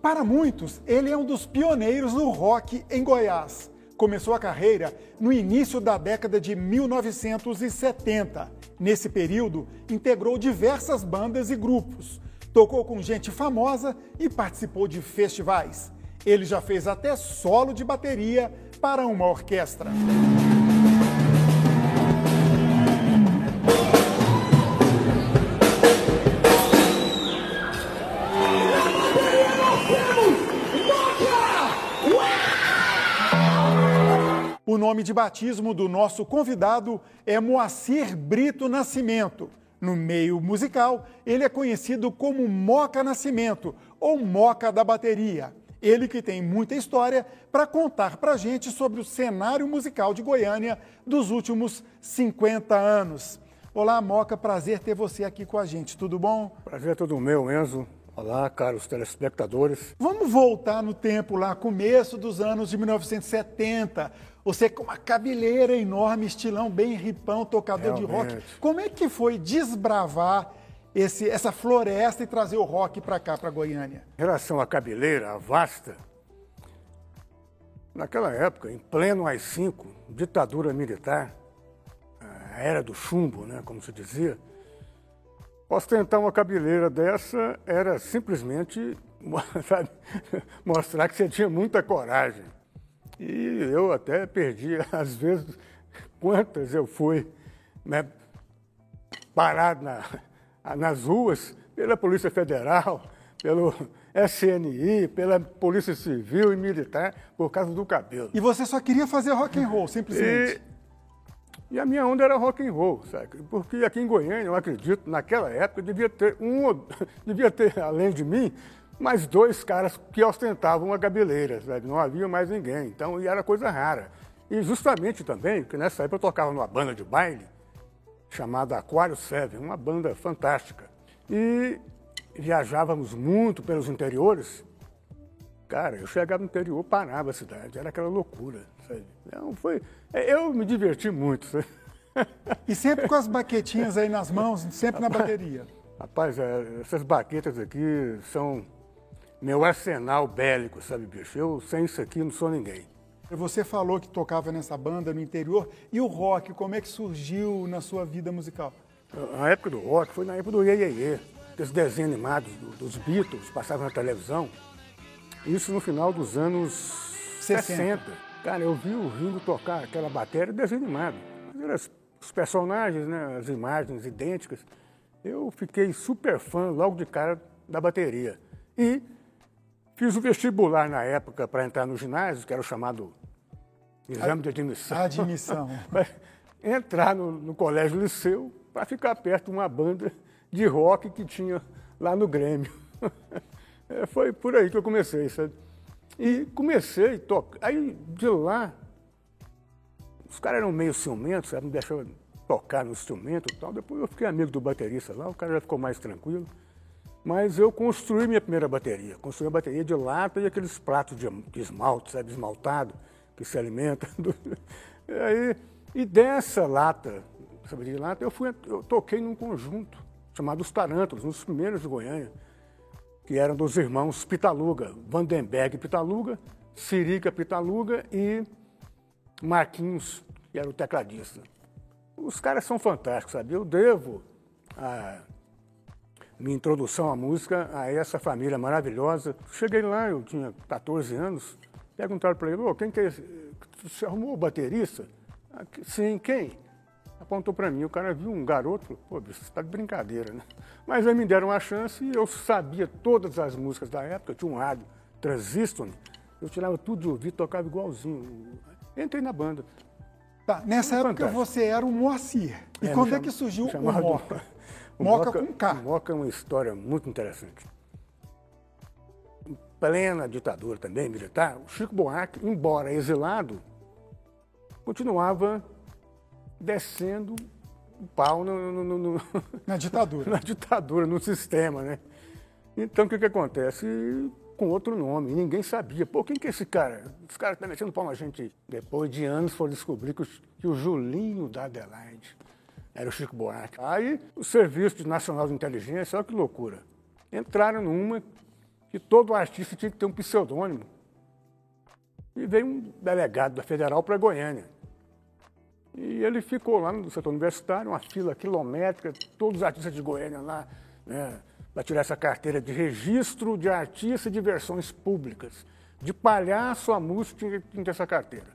Para muitos, ele é um dos pioneiros do rock em Goiás. Começou a carreira no início da década de 1970. Nesse período, integrou diversas bandas e grupos, tocou com gente famosa e participou de festivais. Ele já fez até solo de bateria para uma orquestra. Nome de batismo do nosso convidado é Moacir Brito Nascimento. No meio musical, ele é conhecido como Moca Nascimento ou Moca da Bateria. Ele que tem muita história para contar para a gente sobre o cenário musical de Goiânia dos últimos 50 anos. Olá, Moca, prazer ter você aqui com a gente, tudo bom? Prazer é todo meu, Enzo. Olá, caros telespectadores. Vamos voltar no tempo lá, começo dos anos de 1970. Você com uma cabeleira enorme, estilão bem ripão, tocador Realmente. de rock. Como é que foi desbravar esse, essa floresta e trazer o rock para cá, para Goiânia? Em relação à cabeleira, a vasta, naquela época, em pleno AI-5, ditadura militar, a era do chumbo, né, como se dizia, ostentar uma cabeleira dessa era simplesmente mostrar que você tinha muita coragem. E eu até perdi, às vezes, quantas eu fui né, parado na, nas ruas pela Polícia Federal, pelo SNI, pela Polícia Civil e Militar, por causa do cabelo. E você só queria fazer rock and roll, simplesmente. E, e a minha onda era rock and roll, sabe? Porque aqui em Goiânia, eu acredito, naquela época, devia ter um, devia ter, além de mim, mais dois caras que ostentavam a cabeleira, sabe? Não havia mais ninguém. Então, e era coisa rara. E justamente também, porque nessa época eu tocava numa banda de baile chamada Aquário Seven, uma banda fantástica. E viajávamos muito pelos interiores. Cara, eu chegava no interior, parava a cidade, era aquela loucura, sabe? Então, foi, eu me diverti muito, sabe? E sempre com as baquetinhas aí nas mãos, sempre na bateria. Rapaz, é, essas baquetas aqui são meu arsenal bélico, sabe, bicho? Eu sem isso aqui não sou ninguém. Você falou que tocava nessa banda no interior. E o rock, como é que surgiu na sua vida musical? A época do rock foi na época do Iê. Aqueles desenhos animados dos Beatles passavam na televisão. Isso no final dos anos 60. 60. Cara, eu vi o Ringo tocar aquela bateria desenho animado. Os personagens, né, as imagens idênticas. Eu fiquei super fã logo de cara da bateria. E Fiz o vestibular na época para entrar no ginásio, que era o chamado exame de admissão. Admissão. entrar no, no colégio liceu para ficar perto de uma banda de rock que tinha lá no Grêmio. É, foi por aí que eu comecei, sabe? E comecei a tocar. Aí de lá, os caras eram meio ciumentos, sabe? Não deixavam tocar no instrumento e tal. Depois eu fiquei amigo do baterista lá, o cara já ficou mais tranquilo. Mas eu construí minha primeira bateria. Construí uma bateria de lata e aqueles pratos de, esmalte, sabe, esmaltado, que se alimenta. Do... E, aí, e dessa lata, sabe, de lata, eu, fui, eu toquei num conjunto chamado Os Tarântulos, um dos primeiros de Goiânia, que eram dos irmãos Pitaluga, Vandenberg Pitaluga, Sirica Pitaluga e Marquinhos, que era o tecladista. Os caras são fantásticos, sabe? Eu devo a minha introdução à música a essa família maravilhosa. Cheguei lá, eu tinha 14 anos, perguntaram para ele, oh, quem que é esse? Você arrumou o baterista? Ah, Sim, quem? Apontou para mim, o cara viu um garoto, falou, pô, bicho, você está de brincadeira, né? Mas aí me deram uma chance e eu sabia todas as músicas da época, eu tinha um rádio transistor, eu tirava tudo de ouvido, tocava igualzinho. Entrei na banda. Tá, nessa Foi época fantástico. você era o Moacir. E é, quando é que surgiu o Moca? Moca, Moca com K. Moca é uma história muito interessante. Em plena ditadura também, militar, o Chico Buarque, embora exilado, continuava descendo o pau no, no, no, na ditadura. na ditadura, no sistema, né? Então, o que, que acontece? Com outro nome, ninguém sabia. Pô, quem que é esse cara? Esse cara está metendo pau na gente. Depois de anos, foram descobrir que o, que o Julinho da Adelaide era o Chico Buarque. Aí o Serviço Nacional de Inteligência, olha que loucura. Entraram numa que todo artista tinha que ter um pseudônimo. E veio um delegado da Federal para Goiânia. E ele ficou lá no setor universitário, uma fila quilométrica, todos os artistas de Goiânia lá, né, para tirar essa carteira de registro de artista de versões públicas. De palhaço a música tinha, que ter essa carteira.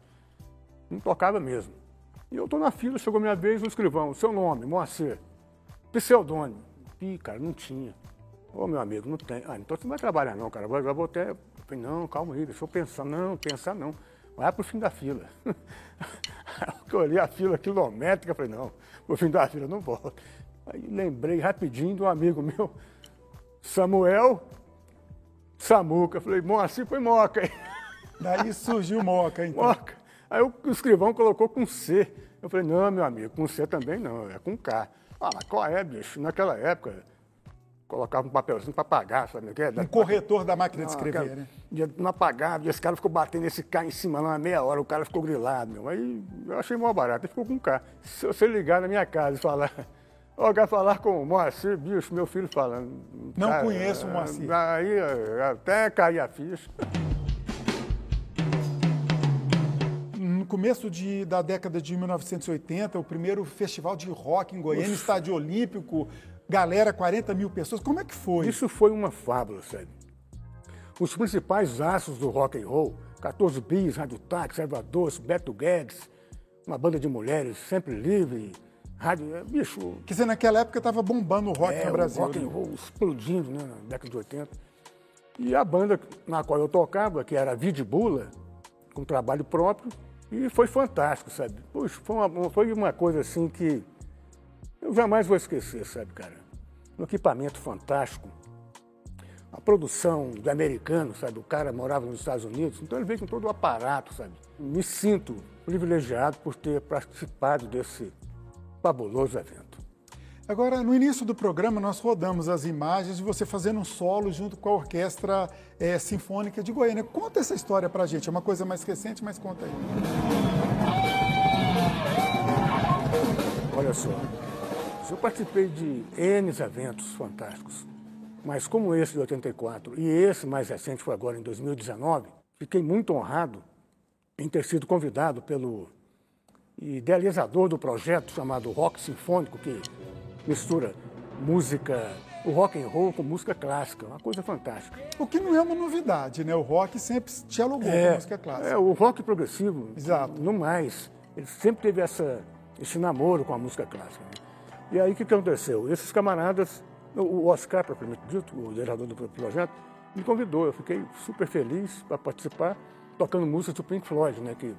Não tocava mesmo. E eu estou na fila, chegou minha vez, o escrivão, seu nome, Moacir, pseudônimo. Ih, cara, não tinha. Ô, meu amigo, não tem. Ah, então você não vai trabalhar não, cara. Vou até... Eu falei, não, calma aí, deixa eu pensar. Não, pensar não. Vai pro fim da fila. eu olhei a fila quilométrica, falei, não, pro fim da fila não volto. Aí lembrei rapidinho de um amigo meu, Samuel Samuca. Falei, Moacir foi Moca. Daí surgiu Moca, então. Moca. Aí o escrivão colocou com C. Eu falei, não, meu amigo, com C também não, é com K. Ah, mas qual é, bicho? Naquela época, colocava um papelzinho para pagar, sabe o que é? Um corretor da máquina de escrever, cara, né? Não apagava, e esse cara ficou batendo esse K em cima lá uma meia hora, o cara ficou grilado, meu. Aí eu achei mó barato, ele ficou com K. Se você ligar na minha casa e falar, ó, quer falar com o Moacir, bicho, meu filho falando. Não cara, conheço o Moacir. Aí até cair a ficha. Começo de, da década de 1980, o primeiro festival de rock em Goiânia, Ufa. estádio olímpico, galera, 40 mil pessoas. Como é que foi? Isso foi uma fábula, sério. Os principais astros do rock and roll, 14 Bis, Rádio Táxi, Salvador, Beto Guedes, uma banda de mulheres sempre livre, rádio, é, bicho... Quer dizer, naquela época estava bombando o rock é, no Brasil. o rock and roll explodindo, né, na década de 80. E a banda na qual eu tocava, que era a Vidbula, com trabalho próprio, e foi fantástico, sabe? Puxa, foi uma, foi uma coisa assim que eu jamais vou esquecer, sabe, cara? Um equipamento fantástico. A produção do americano, sabe? O cara morava nos Estados Unidos, então ele veio com todo o aparato, sabe? Me sinto privilegiado por ter participado desse fabuloso evento. Agora, no início do programa, nós rodamos as imagens de você fazendo um solo junto com a Orquestra é, Sinfônica de Goiânia. Conta essa história pra gente, é uma coisa mais recente, mas conta aí. Olha só, eu participei de N eventos fantásticos, mas como esse de 84 e esse mais recente foi agora em 2019, fiquei muito honrado em ter sido convidado pelo idealizador do projeto chamado Rock Sinfônico, que mistura música, o rock and roll com música clássica, uma coisa fantástica. O que não é uma novidade, né? O rock sempre dialogou é, com música clássica. É, o rock progressivo, Exato. no mais, ele sempre teve essa, esse namoro com a música clássica. Né? E aí o que, que aconteceu? Esses camaradas, o Oscar, propriamente dito, o diretor do projeto, me convidou. Eu fiquei super feliz para participar, tocando músicas do Pink Floyd, né? Que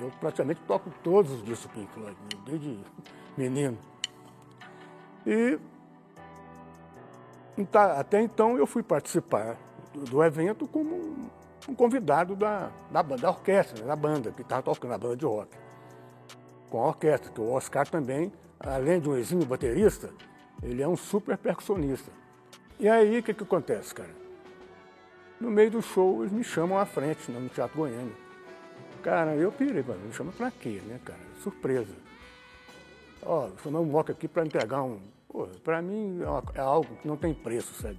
eu praticamente toco todos os discos do Pink Floyd, né? desde menino. E até então eu fui participar do, evento como um convidado da, da, da orquestra, né, da banda, que estava tocando, a banda de rock. Com a orquestra, que o Oscar também, além de um exímio baterista, ele é um super percussionista. E aí, o que, que acontece, cara? No meio do show, eles me chamam à frente, né, no Teatro Goiânia. Cara, eu pirei, me chama pra quê, né, cara? Surpresa. Ó, oh, chamamos Moca aqui para entregar um, para mim é, uma, é, algo que não tem preço, sabe?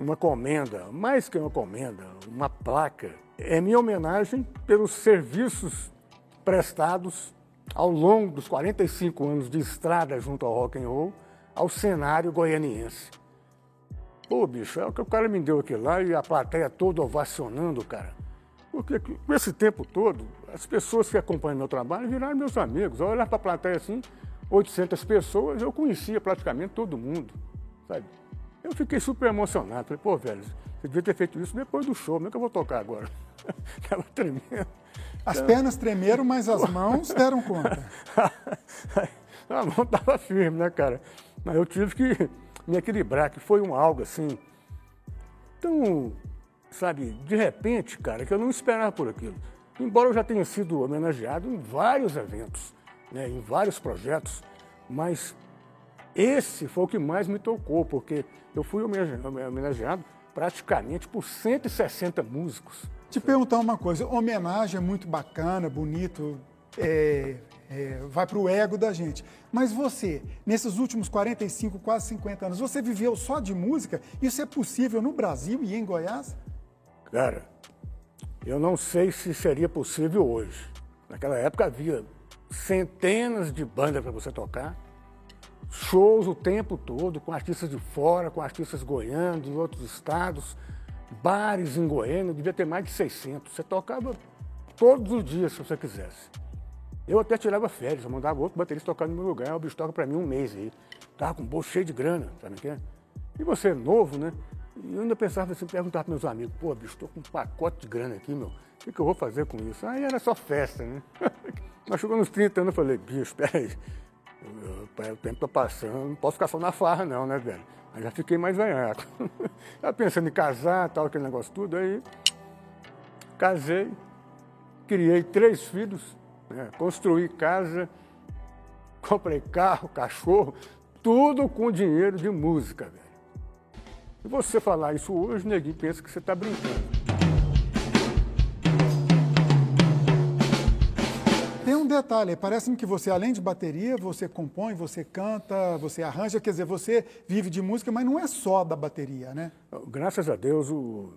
Uma comenda, mais que uma comenda, uma placa, é minha homenagem pelos serviços prestados ao longo dos 45 anos de estrada junto ao rock and roll ao cenário goianiense. Pô, bicho, é o que o cara me deu aqui lá e a plateia toda ovacionando, cara. Porque com esse tempo todo, as pessoas que acompanham meu trabalho viraram meus amigos. Eu olhar para a plateia assim, 800 pessoas, eu conhecia praticamente todo mundo, sabe? Eu fiquei super emocionado. Falei, pô, velho, você devia ter feito isso depois do show, como é que eu vou tocar agora? Tava tremendo. As então... pernas tremeram, mas as mãos deram conta. a mão estava firme, né, cara? Mas eu tive que me equilibrar, que foi um algo assim. Então, sabe, de repente, cara, que eu não esperava por aquilo. Embora eu já tenha sido homenageado em vários eventos né, em vários projetos, mas esse foi o que mais me tocou, porque eu fui homenageado praticamente por 160 músicos. Te perguntar uma coisa, homenagem é muito bacana, bonito, é, É, vai para o ego da gente. Mas você, nesses últimos 45, quase 50 anos, você viveu só de música? Isso é possível no Brasil e em Goiás? Cara, eu não sei se seria possível hoje. Naquela época havia centenas de bandas para você tocar, shows o tempo todo, com artistas de fora, com artistas goianos, de outros estados, bares em Goiânia, devia ter mais de 600. Você tocava todos os dias, se você quisesse. Eu até tirava férias, eu mandava outro baterista tocar no meu lugar, o bicho toca para mim um mês aí. Tava com um bolso cheio de grana, sabe o que é? E você, novo, né? E eu ainda pensava assim, perguntava para meus amigos, pô, bicho, tô com um pacote de grana aqui, meu, o que, que eu vou fazer com isso? Aí era só festa, né? Mas chegou nos 30 anos, eu falei, bicho, peraí, o tempo tá passando, não posso ficar só na farra não, né, velho? Aí já fiquei mais velhaco. Já pensando em casar, tal, aquele negócio tudo, aí casei, criei três filhos, né? construí casa, comprei carro, cachorro, tudo com dinheiro de música, velho. Se você falar isso hoje, neguinho pensa que você está brincando. Tem um detalhe, parece-me que você, além de bateria, você compõe, você canta, você arranja, quer dizer, você vive de música, mas não é só da bateria, né? Graças a Deus, o...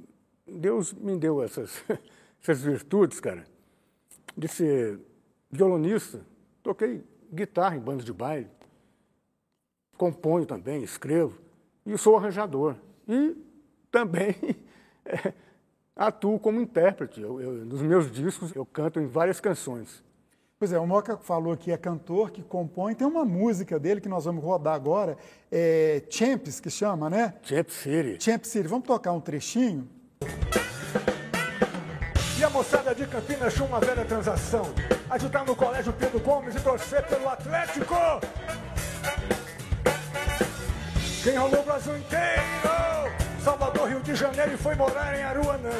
Deus me deu essas, essas virtudes, cara, de ser violonista. Toquei guitarra em bandas de baile, componho também, escrevo, e sou arranjador. E também é, atuo como intérprete. Eu, eu, nos meus discos eu canto em várias canções. Pois é, o Moca falou que é cantor, que compõe. Tem uma música dele que nós vamos rodar agora, é Champs, que chama, né? Champ City. Champ City. Vamos tocar um trechinho? E a moçada de Campinas tinha uma velha transação. Ajudar no colégio Pedro Gomes e torcer pelo Atlético. Quem rolou o Brasil inteiro? Salvador, Rio de Janeiro e foi morar em Aruanã.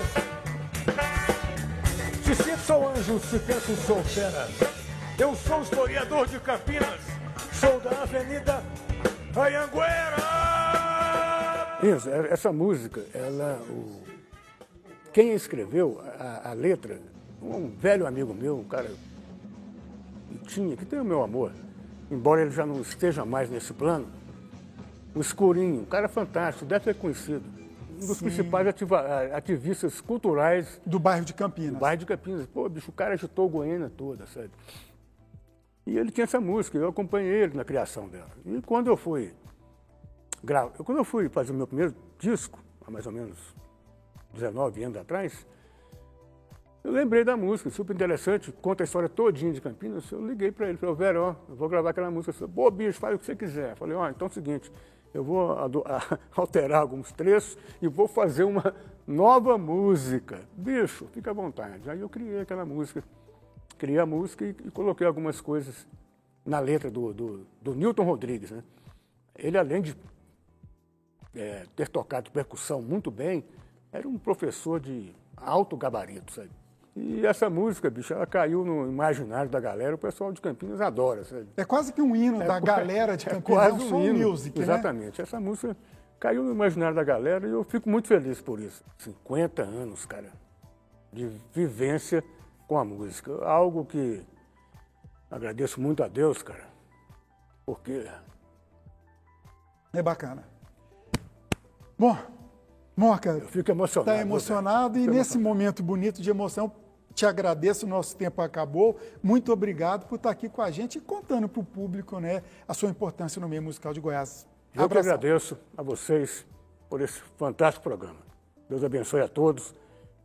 Se sinto sou anjo, se penso sou fera. Eu sou historiador de Campinas, sou da Avenida Anhanguera. Isso, é, essa música, ela, o, quem escreveu a, a, letra, um velho amigo meu, um cara que tinha, que tem o meu amor, embora ele já não esteja mais nesse plano, o Escurinho, um cara fantástico, deve ser conhecido. Um dos Sim. principais ativa, ativistas culturais. Do bairro de Campinas. Do bairro de Campinas. Pô, bicho, o cara agitou Goiânia toda, sabe? E ele tinha essa música, eu acompanhei ele na criação dela. E quando eu fui gravo, quando eu fui fazer o meu primeiro disco, há mais ou menos 19 anos atrás, eu lembrei da música, super interessante, conta a história todinha de Campinas. Eu liguei para ele, falei, Vera, ó, eu vou gravar aquela música. Falei, Pô, bicho, faz o que você quiser. Eu falei, ó, então é o seguinte, eu vou alterar alguns trechos e vou fazer uma nova música. Bicho, fica à vontade. Aí eu criei aquela música, criei a música e, coloquei algumas coisas na letra do, do, do Newton Rodrigues. Né? Ele, além de é, ter tocado percussão muito bem, era um professor de alto gabarito, sabe? E essa música, bicho, ela caiu no imaginário da galera, o pessoal de Campinas adora, sabe? É quase que um hino é, da galera de é Campinas, é quase um, hino, music, né? Exatamente. Né? Essa música caiu no imaginário da galera e eu fico muito feliz por isso. 50 anos, cara, de vivência com a música. Algo que agradeço muito a Deus, cara, porque... É bacana. Bom, Moca, eu fico emocionado. Está emocionado e nesse momento bonito de emoção, te agradeço, o nosso tempo acabou. Muito obrigado por estar aqui com a gente e contando para o público né, a sua importância no meio musical de Goiás. Eu que agradeço a vocês por esse fantástico programa. Deus abençoe a todos.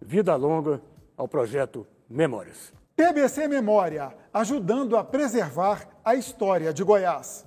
Vida longa ao projeto Memórias. PBC Memória, ajudando a preservar a história de Goiás.